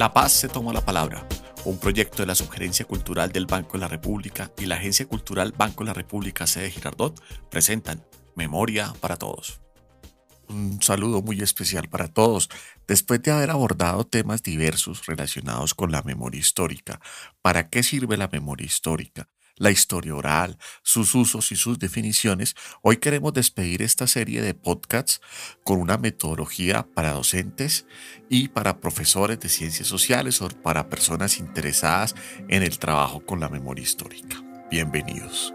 La Paz se toma la palabra, un proyecto de la Subgerencia Cultural del Banco de la República y la Agencia Cultural Banco de la República sede Girardot presentan Memoria para Todos. Un saludo muy especial para todos. Después de haber abordado temas diversos relacionados con la memoria histórica, ¿para qué sirve la memoria histórica? La historia oral, sus usos y sus definiciones, hoy queremos despedir esta serie de podcasts con una metodología para docentes y para profesores de ciencias sociales o para personas interesadas en el trabajo con la memoria histórica. Bienvenidos.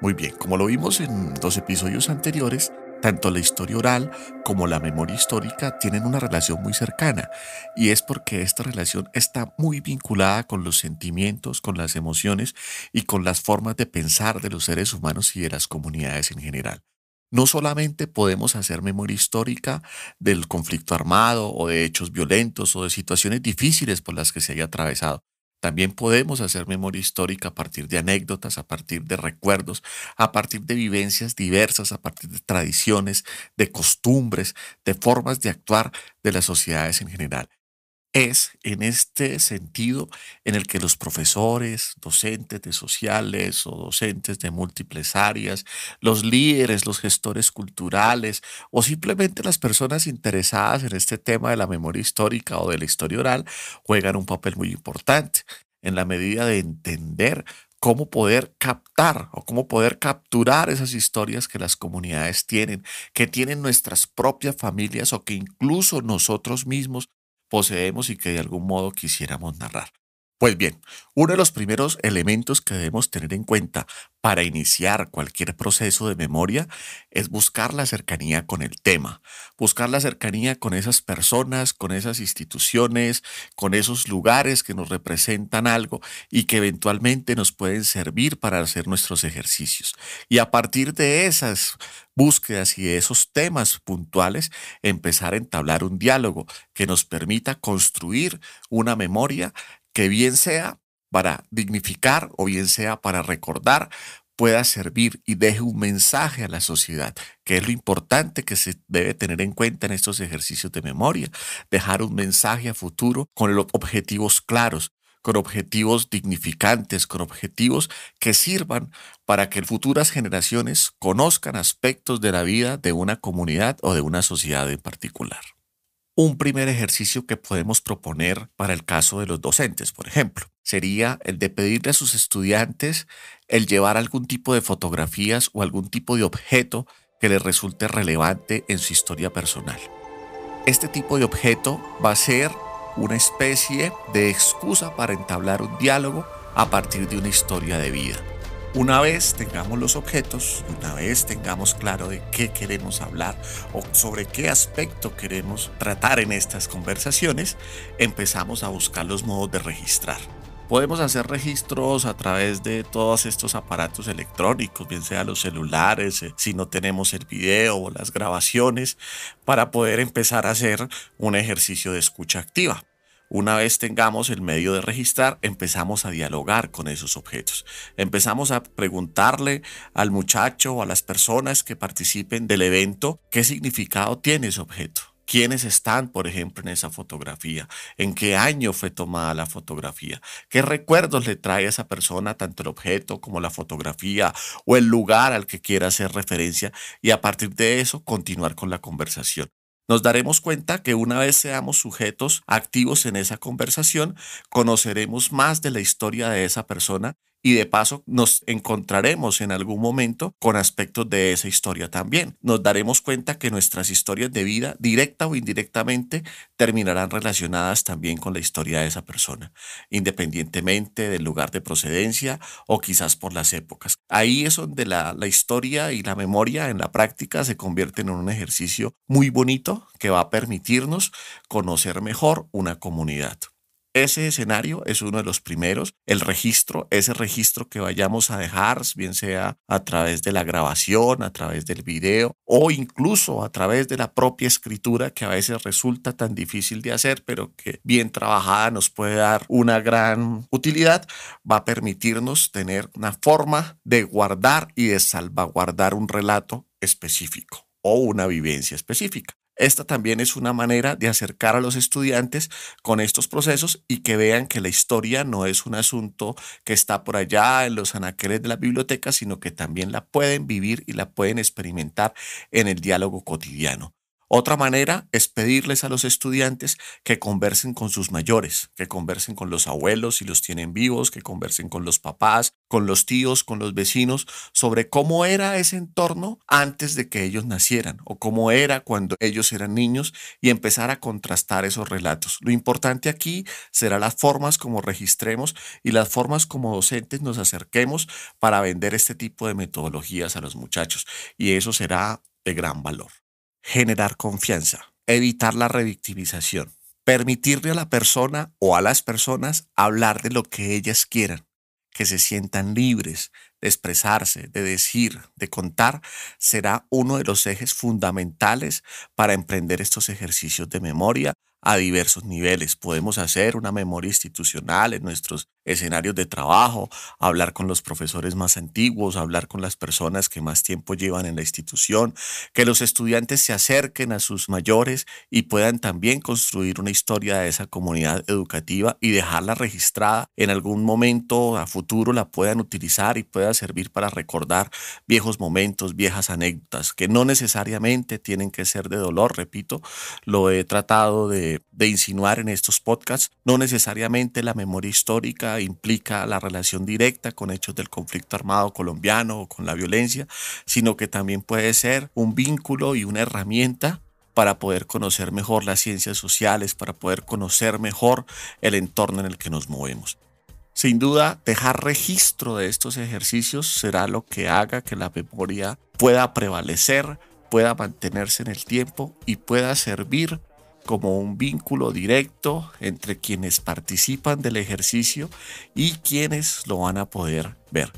Muy bien, como lo vimos en dos episodios anteriores, tanto la historia oral como la memoria histórica tienen una relación muy cercana y es porque esta relación está muy vinculada con los sentimientos, con las emociones y con las formas de pensar de los seres humanos y de las comunidades en general. No solamente podemos hacer memoria histórica del conflicto armado o de hechos violentos o de situaciones difíciles por las que se haya atravesado, también podemos hacer memoria histórica a partir de anécdotas, a partir de recuerdos, a partir de vivencias diversas, a partir de tradiciones, de costumbres, de formas de actuar de las sociedades en general. Es en este sentido en el que los profesores, docentes de sociales o docentes de múltiples áreas, los líderes, los gestores culturales o simplemente las personas interesadas en este tema de la memoria histórica o de la historia oral juegan un papel muy importante en la medida de entender cómo poder captar o cómo poder capturar esas historias que las comunidades tienen, que tienen nuestras propias familias o que incluso nosotros mismos poseemos y que de algún modo quisiéramos narrar. Pues bien, uno de los primeros elementos que debemos tener en cuenta para iniciar cualquier proceso de memoria es buscar la cercanía con el tema, buscar la cercanía con esas personas, con esas instituciones, con esos lugares que nos representan algo y que eventualmente nos pueden servir para hacer nuestros ejercicios. Y a partir de esas búsquedas y de esos temas puntuales, empezar a entablar un diálogo que nos permita construir una memoria que bien sea para dignificar o bien sea para recordar, pueda servir y deje un mensaje a la sociedad, que es lo importante que se debe tener en cuenta en estos ejercicios de memoria, dejar un mensaje a futuro con objetivos claros, con objetivos dignificantes, con objetivos que sirvan para que futuras generaciones conozcan aspectos de la vida de una comunidad o de una sociedad en particular un primer ejercicio que podemos proponer para el caso de los docentes, por ejemplo, sería el de pedirle a sus estudiantes el llevar algún tipo de fotografías o algún tipo de objeto que les resulte relevante en su historia personal. Este tipo de objeto va a ser una especie de excusa para entablar un diálogo a partir de una historia de vida. Una vez tengamos los objetos, una vez tengamos claro de qué queremos hablar o sobre qué aspecto queremos tratar en estas conversaciones, empezamos a buscar los modos de registrar. Podemos hacer registros a través de todos estos aparatos electrónicos, bien sea los celulares, eh, si no tenemos el video o las grabaciones, para poder empezar a hacer un ejercicio de escucha activa. Una vez tengamos el medio de registrar, empezamos a dialogar con esos objetos. Empezamos a preguntarle al muchacho o a las personas que participen del evento qué significado tiene ese objeto. ¿Quiénes están, por ejemplo, en esa fotografía? ¿En qué año fue tomada la fotografía? ¿Qué recuerdos le trae a esa persona tanto el objeto como la fotografía o el lugar al que quiera hacer referencia? Y a partir de eso, continuar con la conversación nos daremos cuenta que una vez seamos sujetos activos en esa conversación, conoceremos más de la historia de esa persona y de paso nos encontraremos en algún momento con aspectos de esa historia también. Nos daremos cuenta que nuestras historias de vida, directa o indirectamente, terminarán relacionadas también con la historia de esa persona, independientemente del lugar de procedencia o quizás por las épocas. Ahí es donde la, historia y la memoria en la práctica se convierten en un ejercicio muy bonito que va a permitirnos conocer mejor una comunidad. Ese escenario es uno de los primeros. El registro, ese registro que vayamos a dejar, bien sea a través de la grabación, a través del video o incluso a través de la propia escritura que a veces resulta tan difícil de hacer, pero que bien trabajada nos puede dar una gran utilidad, va a permitirnos tener una forma de guardar y de salvaguardar un relato específico o una vivencia específica. Esta también es una manera de acercar a los estudiantes con estos procesos y que vean que la historia no es un asunto que está por allá en los anaqueles de la biblioteca, sino que también la pueden vivir y la pueden experimentar en el diálogo cotidiano. Otra manera es pedirles a los estudiantes que conversen con sus mayores, que conversen con los abuelos si los tienen vivos, que conversen con los papás, con los tíos, con los vecinos, sobre cómo era ese entorno antes de que ellos nacieran o cómo era cuando ellos eran niños y empezar a contrastar esos relatos. Lo importante aquí será las formas como registremos y las formas como docentes nos acerquemos para vender este tipo de metodologías a los muchachos y eso será de gran valor generar confianza, evitar la revictimización, permitirle a la persona o a las personas hablar de lo que ellas quieran, que se sientan libres de expresarse, de decir, de contar, será uno de los ejes fundamentales para emprender estos ejercicios de memoria a diversos niveles. Podemos hacer una memoria institucional en nuestros escenarios de trabajo, hablar con los profesores más antiguos, hablar con las personas que más tiempo llevan en la institución, que los estudiantes se acerquen a sus mayores y puedan también construir una historia de esa comunidad educativa y dejarla registrada. En algún momento a futuro la puedan utilizar y pueda servir para recordar viejos momentos, viejas anécdotas, que no necesariamente tienen que ser de dolor, repito, lo he tratado de, de insinuar en estos podcasts, no necesariamente la memoria histórica implica la relación directa con hechos del conflicto armado colombiano o con la violencia, sino que también puede ser un vínculo y una herramienta para poder conocer mejor las ciencias sociales, para poder conocer mejor el entorno en el que nos movemos. Sin duda, dejar registro de estos ejercicios será lo que haga que la memoria pueda prevalecer, pueda mantenerse en el tiempo y pueda servir como un vínculo directo entre quienes participan del ejercicio y quienes lo van a poder ver.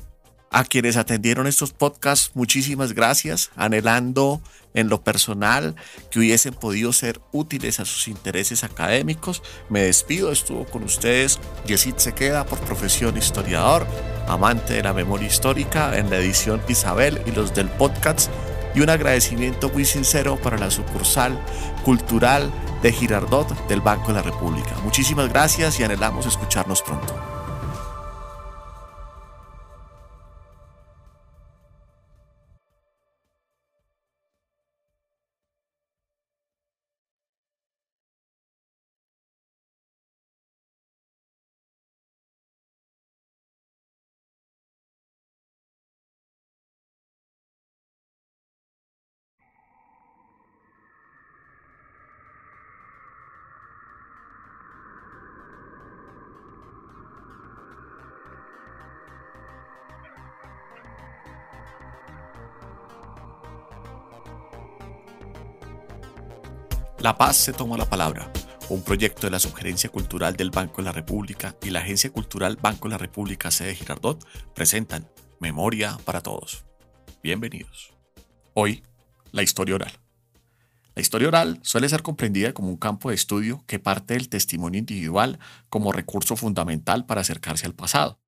A quienes atendieron estos podcasts, muchísimas gracias, anhelando en lo personal que hubiesen podido ser útiles a sus intereses académicos. Me despido, estuvo con ustedes Yesid se queda por profesión historiador, amante de la memoria histórica en la edición Isabel y los del podcast y un agradecimiento muy sincero para la sucursal cultural de Girardot del Banco de la República. Muchísimas gracias y anhelamos escucharnos pronto. La Paz se toma la palabra, un proyecto de la Sugerencia Cultural del Banco de la República y la Agencia Cultural Banco de la República sede Girardot presentan Memoria para Todos. Bienvenidos. Hoy, la historia oral. La historia oral suele ser comprendida como un campo de estudio que parte del testimonio individual como recurso fundamental para acercarse al pasado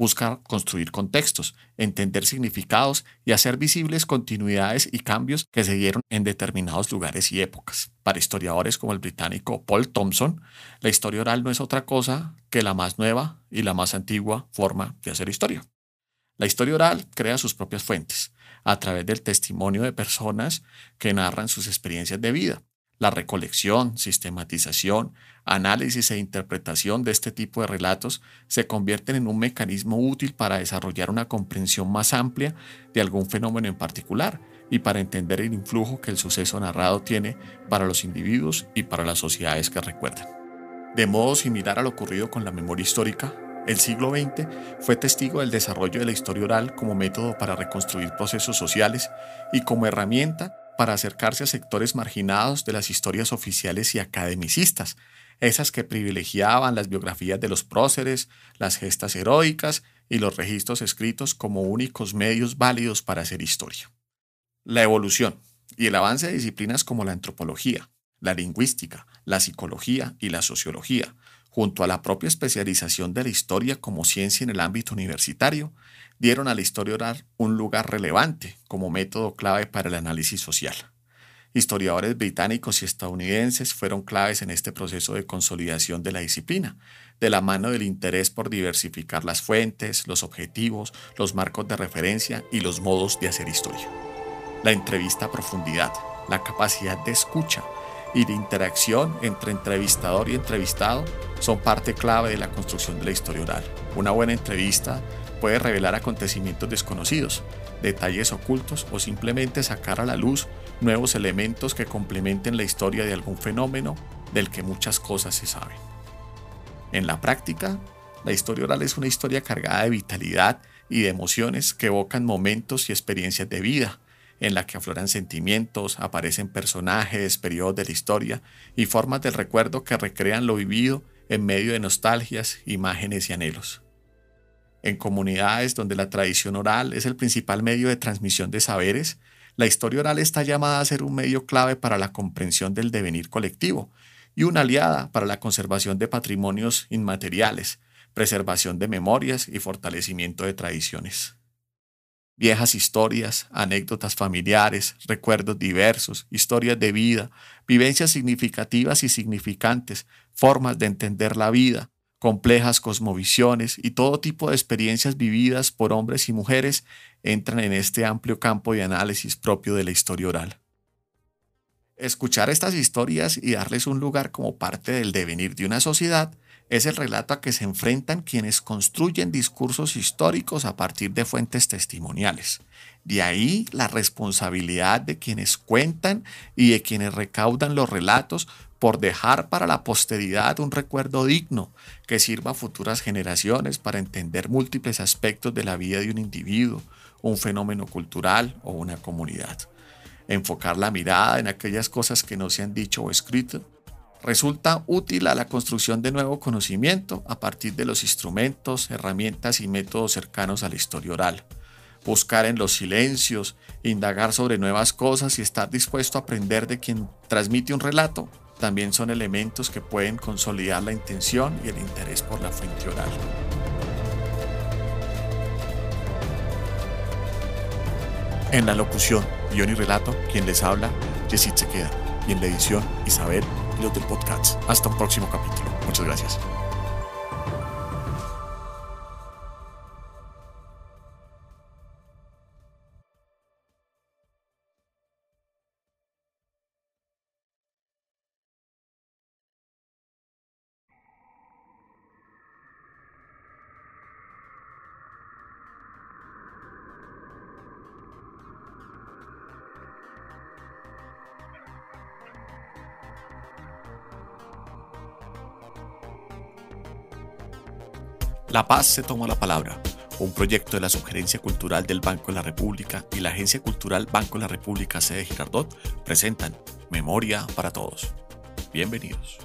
busca construir contextos, entender significados y hacer visibles continuidades y cambios que se dieron en determinados lugares y épocas. Para historiadores como el británico Paul Thompson, la historia oral no es otra cosa que la más nueva y la más antigua forma de hacer historia. La historia oral crea sus propias fuentes, a través del testimonio de personas que narran sus experiencias de vida la recolección, sistematización, análisis e interpretación de este tipo de relatos se convierten en un mecanismo útil para desarrollar una comprensión más amplia de algún fenómeno en particular y para entender el influjo que el suceso narrado tiene para los individuos y para las sociedades que recuerdan. De modo similar a lo ocurrido con la memoria histórica, el siglo XX fue testigo del desarrollo de la historia oral como método para reconstruir procesos sociales y como herramienta para acercarse a sectores marginados de las historias oficiales y academicistas, esas que privilegiaban las biografías de los próceres, las gestas heroicas y los registros escritos como únicos medios válidos para hacer historia. La evolución y el avance de disciplinas como la antropología, la lingüística, la psicología y la sociología, junto a la propia especialización de la historia como ciencia en el ámbito universitario, dieron a la historia oral un lugar relevante como método clave para el análisis social. Historiadores británicos y estadounidenses fueron claves en este proceso de consolidación de la disciplina, de la mano del interés por diversificar las fuentes, los objetivos, los marcos de referencia y los modos de hacer historia. La entrevista a profundidad, la capacidad de escucha y de interacción entre entrevistador y entrevistado son parte clave de la construcción de la historia oral. Una buena entrevista puede revelar acontecimientos desconocidos, detalles ocultos o simplemente sacar a la luz nuevos elementos que complementen la historia de algún fenómeno del que muchas cosas se saben. En la práctica, la historia oral es una historia cargada de vitalidad y de emociones que evocan momentos y experiencias de vida, en la que afloran sentimientos, aparecen personajes, periodos de la historia y formas del recuerdo que recrean lo vivido en medio de nostalgias, imágenes y anhelos en comunidades donde la tradición oral es el principal medio de transmisión de saberes, la historia oral está llamada a ser un medio clave para la comprensión del devenir colectivo y una aliada para la conservación de patrimonios inmateriales, preservación de memorias y fortalecimiento de tradiciones. Viejas historias, anécdotas familiares, recuerdos diversos, historias de vida, vivencias significativas y significantes, formas de entender la vida, complejas cosmovisiones y todo tipo de experiencias vividas por hombres y mujeres entran en este amplio campo de análisis propio de la historia oral. Escuchar estas historias y darles un lugar como parte del devenir de una sociedad es el relato a que se enfrentan quienes construyen discursos históricos a partir de fuentes testimoniales. De ahí la responsabilidad de quienes cuentan y de quienes recaudan los relatos por dejar para la posteridad un recuerdo digno que sirva a futuras generaciones para entender múltiples aspectos de la vida de un individuo, un fenómeno cultural o una comunidad. Enfocar la mirada en aquellas cosas que no se han dicho o escrito resulta útil a la construcción de nuevo conocimiento a partir de los instrumentos, herramientas y métodos cercanos a la historia oral. Buscar en los silencios, indagar sobre nuevas cosas y estar dispuesto a aprender de quien transmite un relato también son elementos que pueden consolidar la intención y el interés por la fuente oral. En la locución, guion y relato, quien les habla, Jessit se queda. Y en la edición, Isabel y los del podcast. Hasta un próximo capítulo. Muchas gracias. La Paz se tomó la palabra, un proyecto de la Sugerencia Cultural del Banco de la República y la Agencia Cultural Banco de la República sede Girardot presentan Memoria para Todos. Bienvenidos.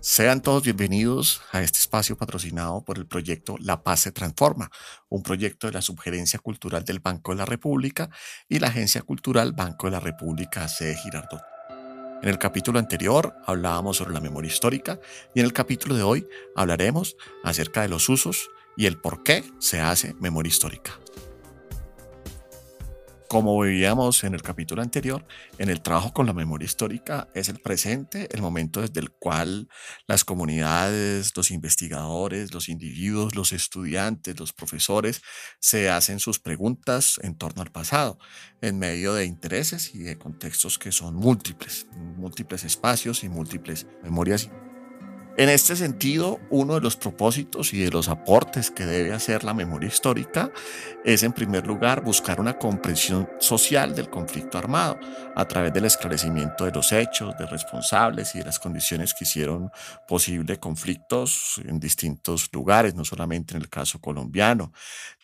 Sean todos bienvenidos a este espacio patrocinado por el proyecto La Paz se Transforma, un proyecto de la Sugerencia Cultural del Banco de la República y la Agencia Cultural Banco de la República sede Girardot. En el capítulo anterior hablábamos sobre la memoria histórica y en el capítulo de hoy hablaremos acerca de los usos y el por qué se hace memoria histórica. Como veíamos en el capítulo anterior, en el trabajo con la memoria histórica es el presente, el momento desde el cual las comunidades, los investigadores, los individuos, los estudiantes, los profesores se hacen sus preguntas en torno al pasado, en medio de intereses y de contextos que son múltiples, múltiples espacios y múltiples memorias en este sentido, uno de los propósitos y de los aportes que debe hacer la memoria histórica es, en primer lugar, buscar una comprensión social del conflicto armado a través del esclarecimiento de los hechos, de responsables y de las condiciones que hicieron posible conflictos en distintos lugares, no solamente en el caso colombiano.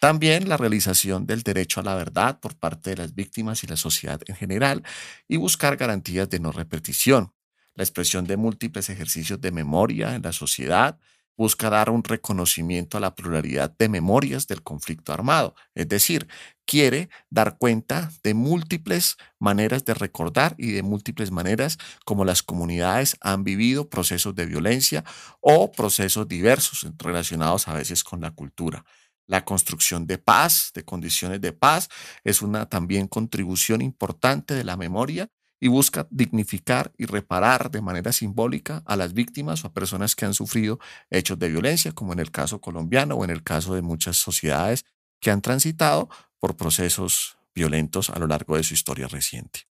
También la realización del derecho a la verdad por parte de las víctimas y la sociedad en general y buscar garantías de no repetición la expresión de múltiples ejercicios de memoria en la sociedad, busca dar un reconocimiento a la pluralidad de memorias del conflicto armado, es decir, quiere dar cuenta de múltiples maneras de recordar y de múltiples maneras como las comunidades han vivido procesos de violencia o procesos diversos relacionados a veces con la cultura. La construcción de paz, de condiciones de paz, es una también contribución importante de la memoria y busca dignificar y reparar de manera simbólica a las víctimas o a personas que han sufrido hechos de violencia, como en el caso colombiano o en el caso de muchas sociedades que han transitado por procesos violentos a lo largo de su historia reciente.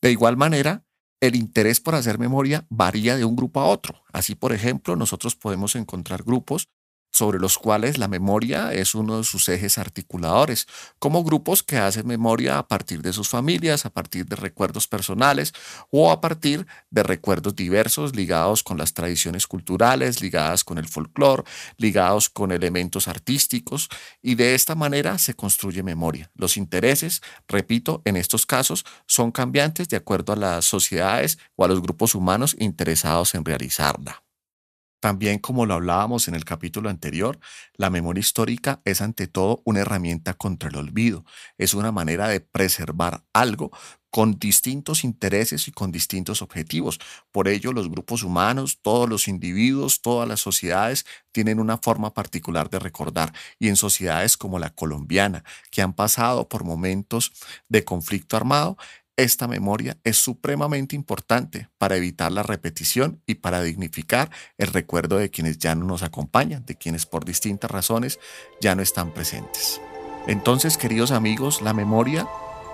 De igual manera, el interés por hacer memoria varía de un grupo a otro. Así, por ejemplo, nosotros podemos encontrar grupos sobre los cuales la memoria es uno de sus ejes articuladores, como grupos que hacen memoria a partir de sus familias, a partir de recuerdos personales o a partir de recuerdos diversos ligados con las tradiciones culturales, ligadas con el folclore, ligados con elementos artísticos, y de esta manera se construye memoria. Los intereses, repito, en estos casos son cambiantes de acuerdo a las sociedades o a los grupos humanos interesados en realizarla. También, como lo hablábamos en el capítulo anterior, la memoria histórica es ante todo una herramienta contra el olvido. Es una manera de preservar algo con distintos intereses y con distintos objetivos. Por ello, los grupos humanos, todos los individuos, todas las sociedades tienen una forma particular de recordar. Y en sociedades como la colombiana, que han pasado por momentos de conflicto armado, esta memoria es supremamente importante para evitar la repetición y para dignificar el recuerdo de quienes ya no nos acompañan, de quienes por distintas razones ya no están presentes. Entonces, queridos amigos, la memoria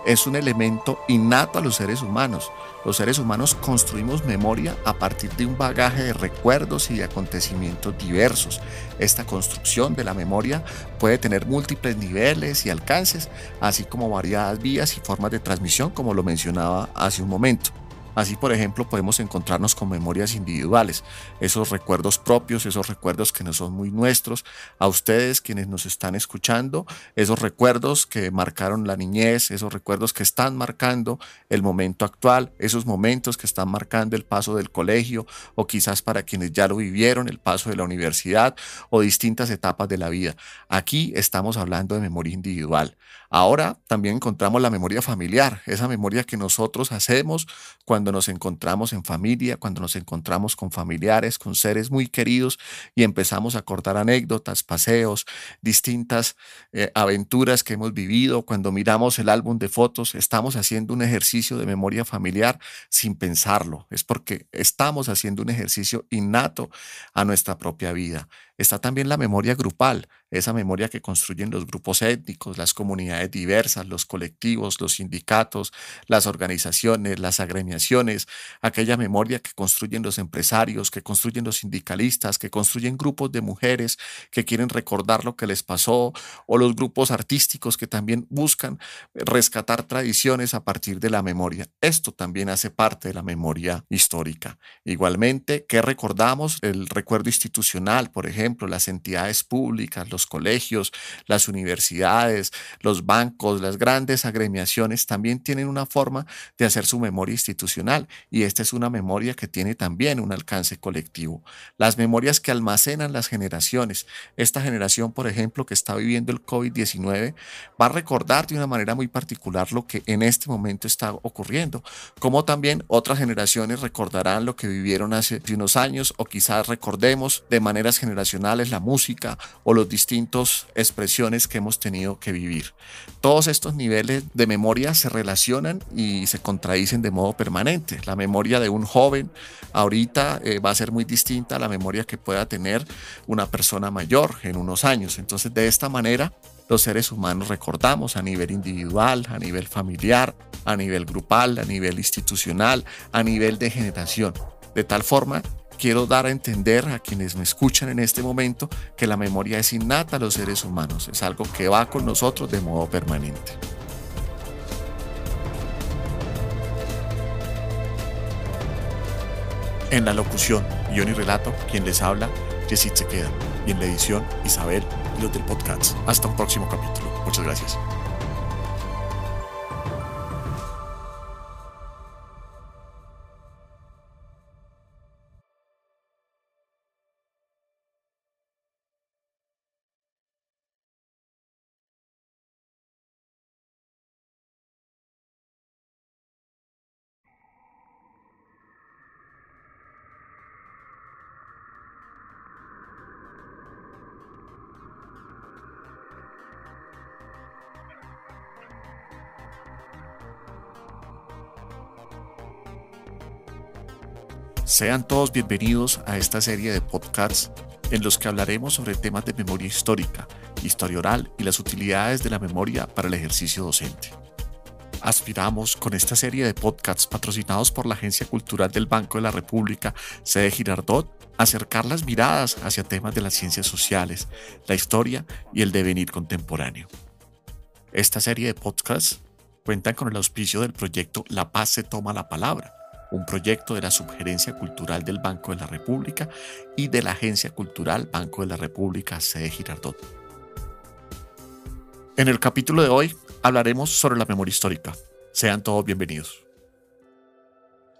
es un elemento innato a los seres humanos. Los seres humanos construimos memoria a partir de un bagaje de recuerdos y de acontecimientos diversos. Esta construcción de la memoria puede tener múltiples niveles y alcances, así como variadas vías y formas de transmisión, como lo mencionaba hace un momento. Así, por ejemplo, podemos encontrarnos con memorias individuales, esos recuerdos propios, esos recuerdos que no son muy nuestros, a ustedes quienes nos están escuchando, esos recuerdos que marcaron la niñez, esos recuerdos que están marcando el momento actual, esos momentos que están marcando el paso del colegio o quizás para quienes ya lo vivieron, el paso de la universidad o distintas etapas de la vida. Aquí estamos hablando de memoria individual. Ahora también encontramos la memoria familiar, esa memoria que nosotros hacemos cuando nos encontramos en familia, cuando nos encontramos con familiares, con seres muy queridos y empezamos a cortar anécdotas, paseos, distintas eh, aventuras que hemos vivido. Cuando miramos el álbum de fotos, estamos haciendo un ejercicio de memoria familiar sin pensarlo. Es porque estamos haciendo un ejercicio innato a nuestra propia vida. Está también la memoria grupal, esa memoria que construyen los grupos étnicos, las comunidades diversas, los colectivos, los sindicatos, las organizaciones, las agremiaciones, aquella memoria que construyen los empresarios, que construyen los sindicalistas, que construyen grupos de mujeres que quieren recordar lo que les pasó, o los grupos artísticos que también buscan rescatar tradiciones a partir de la memoria. Esto también hace parte de la memoria histórica. Igualmente, ¿qué recordamos? El recuerdo institucional, por ejemplo, ejemplo, las entidades públicas, los colegios, las universidades, los bancos, las grandes agremiaciones también tienen una forma de hacer su memoria institucional y esta es una memoria que tiene también un alcance colectivo. Las memorias que almacenan las generaciones. Esta generación, por ejemplo, que está viviendo el COVID-19, va a recordar de una manera muy particular lo que en este momento está ocurriendo, como también otras generaciones recordarán lo que vivieron hace unos años o quizás recordemos de maneras generacionales la música o los distintos expresiones que hemos tenido que vivir. Todos estos niveles de memoria se relacionan y se contradicen de modo permanente. La memoria de un joven ahorita eh, va a ser muy distinta a la memoria que pueda tener una persona mayor en unos años. Entonces, de esta manera, los seres humanos recordamos a nivel individual, a nivel familiar, a nivel grupal, a nivel institucional, a nivel de generación. De tal forma quiero dar a entender a quienes me escuchan en este momento que la memoria es innata a los seres humanos, es algo que va con nosotros de modo permanente. En la locución, guion y relato, quien les habla, Jessit se queda. Y en la edición, Isabel los del podcast. Hasta un próximo capítulo. Muchas gracias. Sean todos bienvenidos a esta serie de podcasts en los que hablaremos sobre temas de memoria histórica, historia oral y las utilidades de la memoria para el ejercicio docente. Aspiramos con esta serie de podcasts patrocinados por la Agencia Cultural del Banco de la República, sede Girardot, acercar las miradas hacia temas de las ciencias sociales, la historia y el devenir contemporáneo. Esta serie de podcasts cuentan con el auspicio del proyecto La Paz se toma la palabra, un proyecto de la Subgerencia Cultural del Banco de la República y de la Agencia Cultural Banco de la República, sede Girardot. En el capítulo de hoy hablaremos sobre la memoria histórica. Sean todos bienvenidos.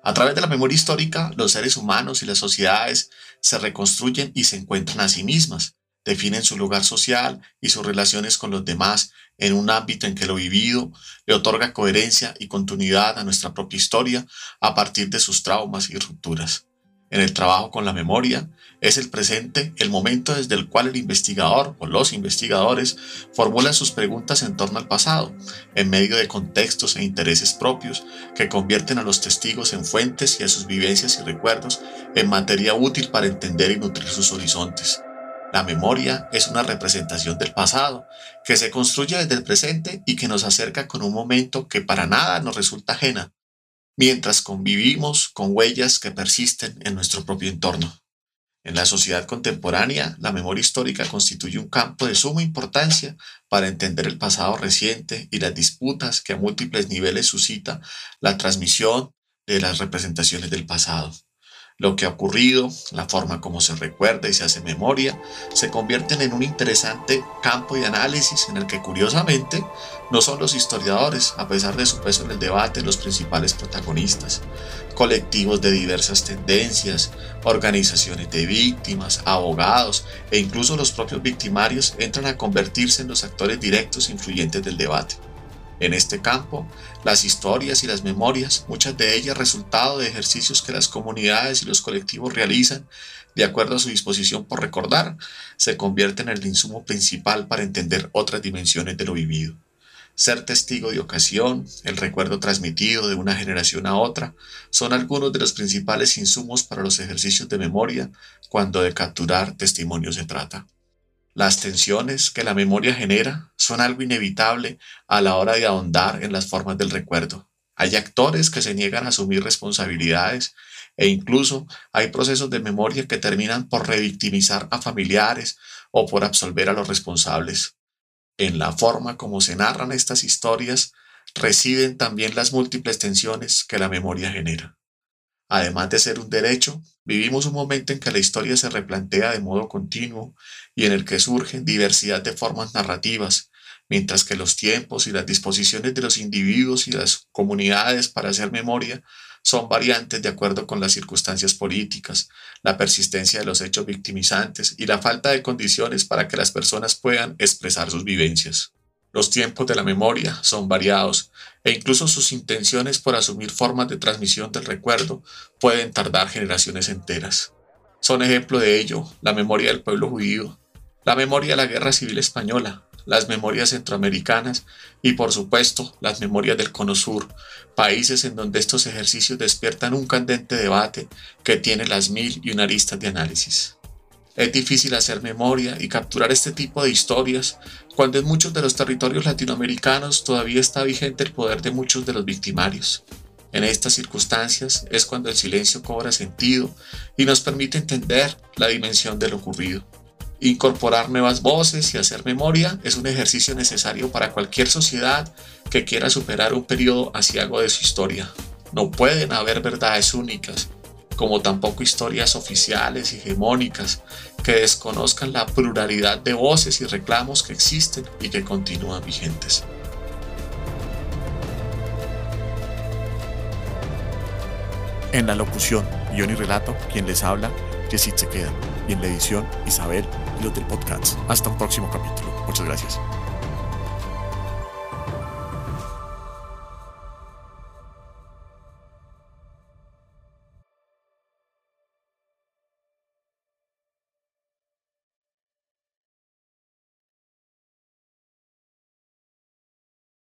A través de la memoria histórica, los seres humanos y las sociedades se reconstruyen y se encuentran a sí mismas, definen su lugar social y sus relaciones con los demás en un ámbito en que lo vivido le otorga coherencia y continuidad a nuestra propia historia a partir de sus traumas y rupturas en el trabajo con la memoria es el presente el momento desde el cual el investigador o los investigadores formulan sus preguntas en torno al pasado, en medio de contextos e intereses propios que convierten a los testigos en fuentes y a sus vivencias y recuerdos en materia útil para entender y nutrir sus horizontes. La memoria es una representación del pasado, que se construye desde el presente y que nos acerca con un momento que para nada nos resulta ajena, mientras convivimos con huellas que persisten en nuestro propio entorno. En la sociedad contemporánea, la memoria histórica constituye un campo de suma importancia para entender el pasado reciente y las disputas que a múltiples niveles suscita la transmisión de las representaciones del pasado. Lo que ha ocurrido, la forma como se recuerda y se hace memoria, se convierten en un interesante campo de análisis en el que curiosamente no son los historiadores, a pesar de su peso en el debate, los principales protagonistas. Colectivos de diversas tendencias, organizaciones de víctimas, abogados e incluso los propios victimarios entran a convertirse en los actores directos e influyentes del debate. En este campo, las historias y las memorias, muchas de ellas resultado de ejercicios que las comunidades y los colectivos realizan de acuerdo a su disposición por recordar, se convierten en el insumo principal para entender otras dimensiones de lo vivido. Ser testigo de ocasión, el recuerdo transmitido de una generación a otra, son algunos de los principales insumos para los ejercicios de memoria cuando de capturar testimonio se trata. Las tensiones que la memoria genera son algo inevitable a la hora de ahondar en las formas del recuerdo. Hay actores que se niegan a asumir responsabilidades e incluso hay procesos de memoria que terminan por revictimizar a familiares o por absolver a los responsables. En la forma como se narran estas historias residen también las múltiples tensiones que la memoria genera. Además de ser un derecho, vivimos un momento en que la historia se replantea de modo continuo y en el que surgen diversidad de formas narrativas, mientras que los tiempos y las disposiciones de los individuos y las comunidades para hacer memoria son variantes de acuerdo con las circunstancias políticas, la persistencia de los hechos victimizantes y la falta de condiciones para que las personas puedan expresar sus vivencias. Los tiempos de la memoria son variados e incluso sus intenciones por asumir formas de transmisión del recuerdo pueden tardar generaciones enteras. Son ejemplo de ello la memoria del pueblo judío, la memoria de la Guerra Civil Española, las memorias centroamericanas y por supuesto las memorias del Cono Sur, países en donde estos ejercicios despiertan un candente debate que tiene las mil y una aristas de análisis. Es difícil hacer memoria y capturar este tipo de historias cuando en muchos de los territorios latinoamericanos todavía está vigente el poder de muchos de los victimarios. En estas circunstancias es cuando el silencio cobra sentido y nos permite entender la dimensión de lo ocurrido. Incorporar nuevas voces y hacer memoria es un ejercicio necesario para cualquier sociedad que quiera superar un periodo asiago de su historia. No pueden haber verdades únicas, como tampoco historias oficiales y hegemónicas que desconozcan la pluralidad de voces y reclamos que existen y que continúan vigentes. En la locución, guion y relato, quien les habla, Jessit se queda. Y en la edición, Isabel y los del podcast. Hasta un próximo capítulo. Muchas gracias.